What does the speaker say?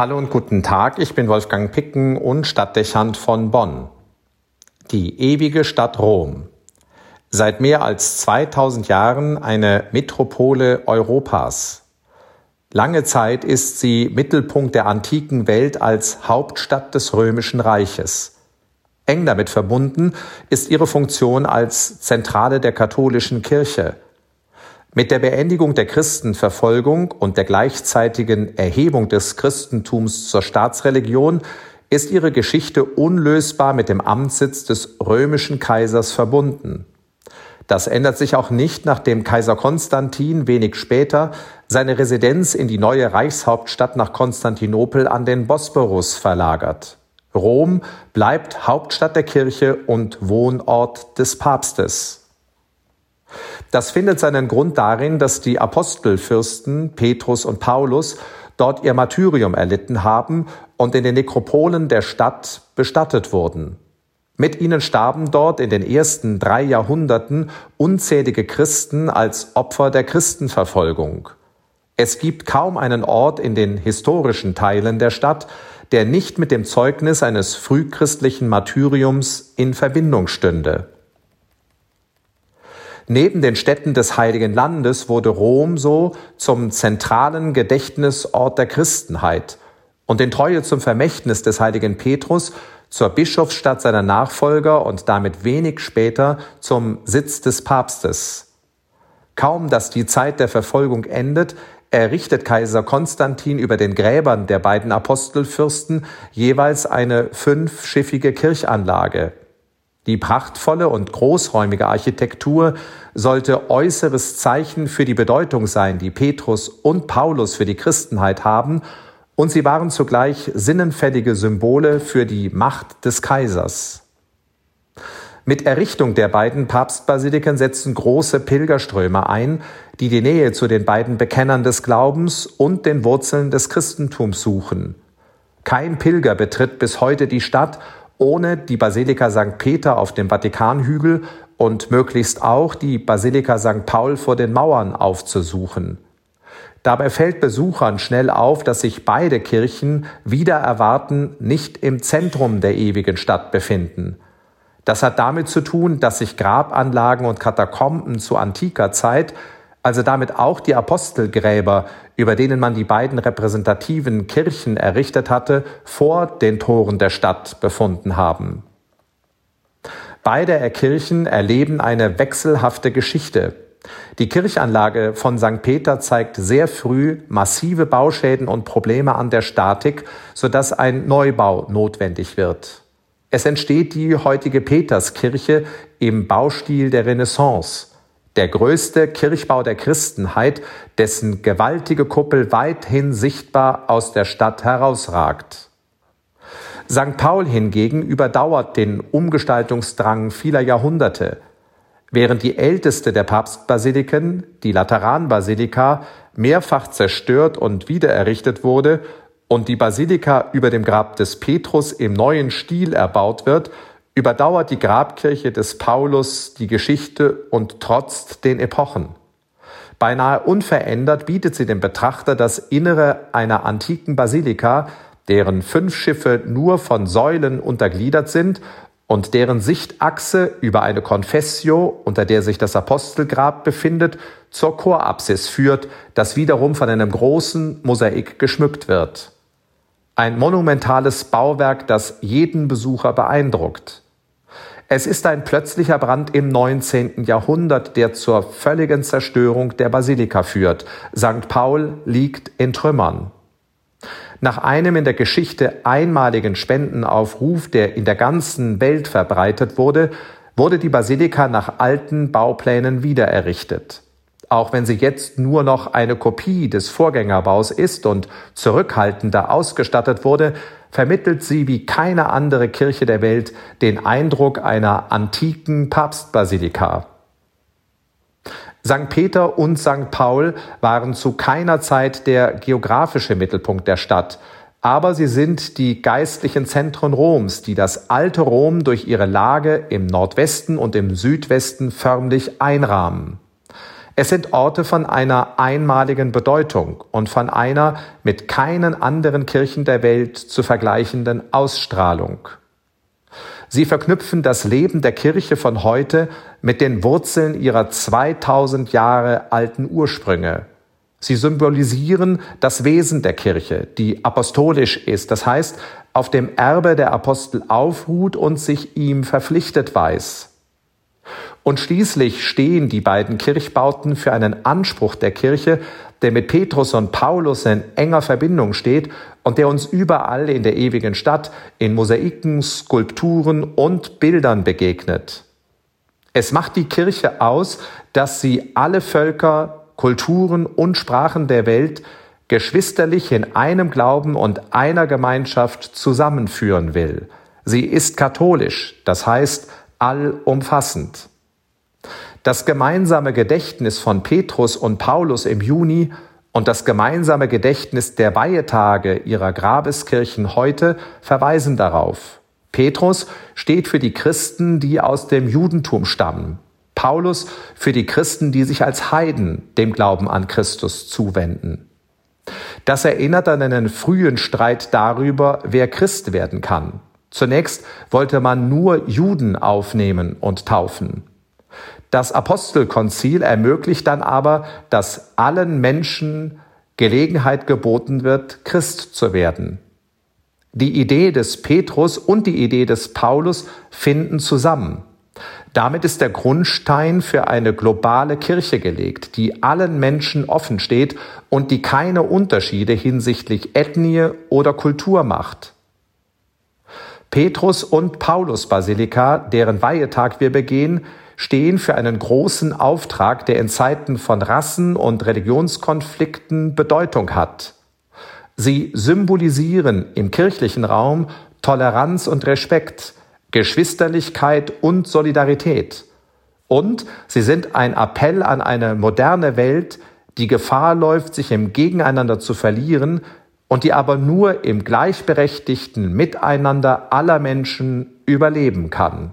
Hallo und guten Tag, ich bin Wolfgang Picken und Stadtdechant von Bonn. Die ewige Stadt Rom. Seit mehr als 2000 Jahren eine Metropole Europas. Lange Zeit ist sie Mittelpunkt der antiken Welt als Hauptstadt des römischen Reiches. Eng damit verbunden ist ihre Funktion als Zentrale der katholischen Kirche – mit der Beendigung der Christenverfolgung und der gleichzeitigen Erhebung des Christentums zur Staatsreligion ist ihre Geschichte unlösbar mit dem Amtssitz des römischen Kaisers verbunden. Das ändert sich auch nicht, nachdem Kaiser Konstantin wenig später seine Residenz in die neue Reichshauptstadt nach Konstantinopel an den Bosporus verlagert. Rom bleibt Hauptstadt der Kirche und Wohnort des Papstes. Das findet seinen Grund darin, dass die Apostelfürsten Petrus und Paulus dort ihr Martyrium erlitten haben und in den Nekropolen der Stadt bestattet wurden. Mit ihnen starben dort in den ersten drei Jahrhunderten unzählige Christen als Opfer der Christenverfolgung. Es gibt kaum einen Ort in den historischen Teilen der Stadt, der nicht mit dem Zeugnis eines frühchristlichen Martyriums in Verbindung stünde. Neben den Städten des Heiligen Landes wurde Rom so zum zentralen Gedächtnisort der Christenheit und in Treue zum Vermächtnis des heiligen Petrus zur Bischofsstadt seiner Nachfolger und damit wenig später zum Sitz des Papstes. Kaum dass die Zeit der Verfolgung endet, errichtet Kaiser Konstantin über den Gräbern der beiden Apostelfürsten jeweils eine fünfschiffige Kirchanlage, die prachtvolle und großräumige Architektur sollte äußeres Zeichen für die Bedeutung sein, die Petrus und Paulus für die Christenheit haben, und sie waren zugleich sinnenfällige Symbole für die Macht des Kaisers. Mit Errichtung der beiden Papstbasiliken setzten große Pilgerströme ein, die die Nähe zu den beiden Bekennern des Glaubens und den Wurzeln des Christentums suchen. Kein Pilger betritt bis heute die Stadt ohne die Basilika St. Peter auf dem Vatikanhügel und möglichst auch die Basilika St. Paul vor den Mauern aufzusuchen. Dabei fällt Besuchern schnell auf, dass sich beide Kirchen wieder erwarten nicht im Zentrum der ewigen Stadt befinden. Das hat damit zu tun, dass sich Grabanlagen und Katakomben zu antiker Zeit also damit auch die Apostelgräber, über denen man die beiden repräsentativen Kirchen errichtet hatte, vor den Toren der Stadt befunden haben. Beide Kirchen erleben eine wechselhafte Geschichte. Die Kirchanlage von St. Peter zeigt sehr früh massive Bauschäden und Probleme an der Statik, sodass ein Neubau notwendig wird. Es entsteht die heutige Peterskirche im Baustil der Renaissance der größte Kirchbau der Christenheit, dessen gewaltige Kuppel weithin sichtbar aus der Stadt herausragt. St. Paul hingegen überdauert den Umgestaltungsdrang vieler Jahrhunderte. Während die älteste der Papstbasiliken, die Lateranbasilika, mehrfach zerstört und wiedererrichtet wurde und die Basilika über dem Grab des Petrus im neuen Stil erbaut wird, überdauert die Grabkirche des Paulus die Geschichte und trotzt den Epochen. Beinahe unverändert bietet sie dem Betrachter das Innere einer antiken Basilika, deren fünf Schiffe nur von Säulen untergliedert sind und deren Sichtachse über eine Confessio, unter der sich das Apostelgrab befindet, zur Chorapsis führt, das wiederum von einem großen Mosaik geschmückt wird. Ein monumentales Bauwerk, das jeden Besucher beeindruckt. Es ist ein plötzlicher Brand im 19. Jahrhundert, der zur völligen Zerstörung der Basilika führt. St. Paul liegt in Trümmern. Nach einem in der Geschichte einmaligen Spendenaufruf, der in der ganzen Welt verbreitet wurde, wurde die Basilika nach alten Bauplänen wiedererrichtet. Auch wenn sie jetzt nur noch eine Kopie des Vorgängerbaus ist und zurückhaltender ausgestattet wurde, vermittelt sie wie keine andere Kirche der Welt den Eindruck einer antiken Papstbasilika. St. Peter und St. Paul waren zu keiner Zeit der geografische Mittelpunkt der Stadt, aber sie sind die geistlichen Zentren Roms, die das alte Rom durch ihre Lage im Nordwesten und im Südwesten förmlich einrahmen. Es sind Orte von einer einmaligen Bedeutung und von einer mit keinen anderen Kirchen der Welt zu vergleichenden Ausstrahlung. Sie verknüpfen das Leben der Kirche von heute mit den Wurzeln ihrer 2000 Jahre alten Ursprünge. Sie symbolisieren das Wesen der Kirche, die apostolisch ist, das heißt, auf dem Erbe der Apostel aufruht und sich ihm verpflichtet weiß. Und schließlich stehen die beiden Kirchbauten für einen Anspruch der Kirche, der mit Petrus und Paulus in enger Verbindung steht und der uns überall in der ewigen Stadt in Mosaiken, Skulpturen und Bildern begegnet. Es macht die Kirche aus, dass sie alle Völker, Kulturen und Sprachen der Welt geschwisterlich in einem Glauben und einer Gemeinschaft zusammenführen will. Sie ist katholisch, das heißt allumfassend. Das gemeinsame Gedächtnis von Petrus und Paulus im Juni und das gemeinsame Gedächtnis der Weihetage ihrer Grabeskirchen heute verweisen darauf. Petrus steht für die Christen, die aus dem Judentum stammen. Paulus für die Christen, die sich als Heiden dem Glauben an Christus zuwenden. Das erinnert an einen frühen Streit darüber, wer Christ werden kann. Zunächst wollte man nur Juden aufnehmen und taufen. Das Apostelkonzil ermöglicht dann aber, dass allen Menschen Gelegenheit geboten wird, Christ zu werden. Die Idee des Petrus und die Idee des Paulus finden zusammen. Damit ist der Grundstein für eine globale Kirche gelegt, die allen Menschen offen steht und die keine Unterschiede hinsichtlich Ethnie oder Kultur macht. Petrus und Paulus Basilika, deren Weihetag wir begehen, stehen für einen großen Auftrag, der in Zeiten von Rassen- und Religionskonflikten Bedeutung hat. Sie symbolisieren im kirchlichen Raum Toleranz und Respekt, Geschwisterlichkeit und Solidarität. Und sie sind ein Appell an eine moderne Welt, die Gefahr läuft, sich im Gegeneinander zu verlieren und die aber nur im gleichberechtigten Miteinander aller Menschen überleben kann.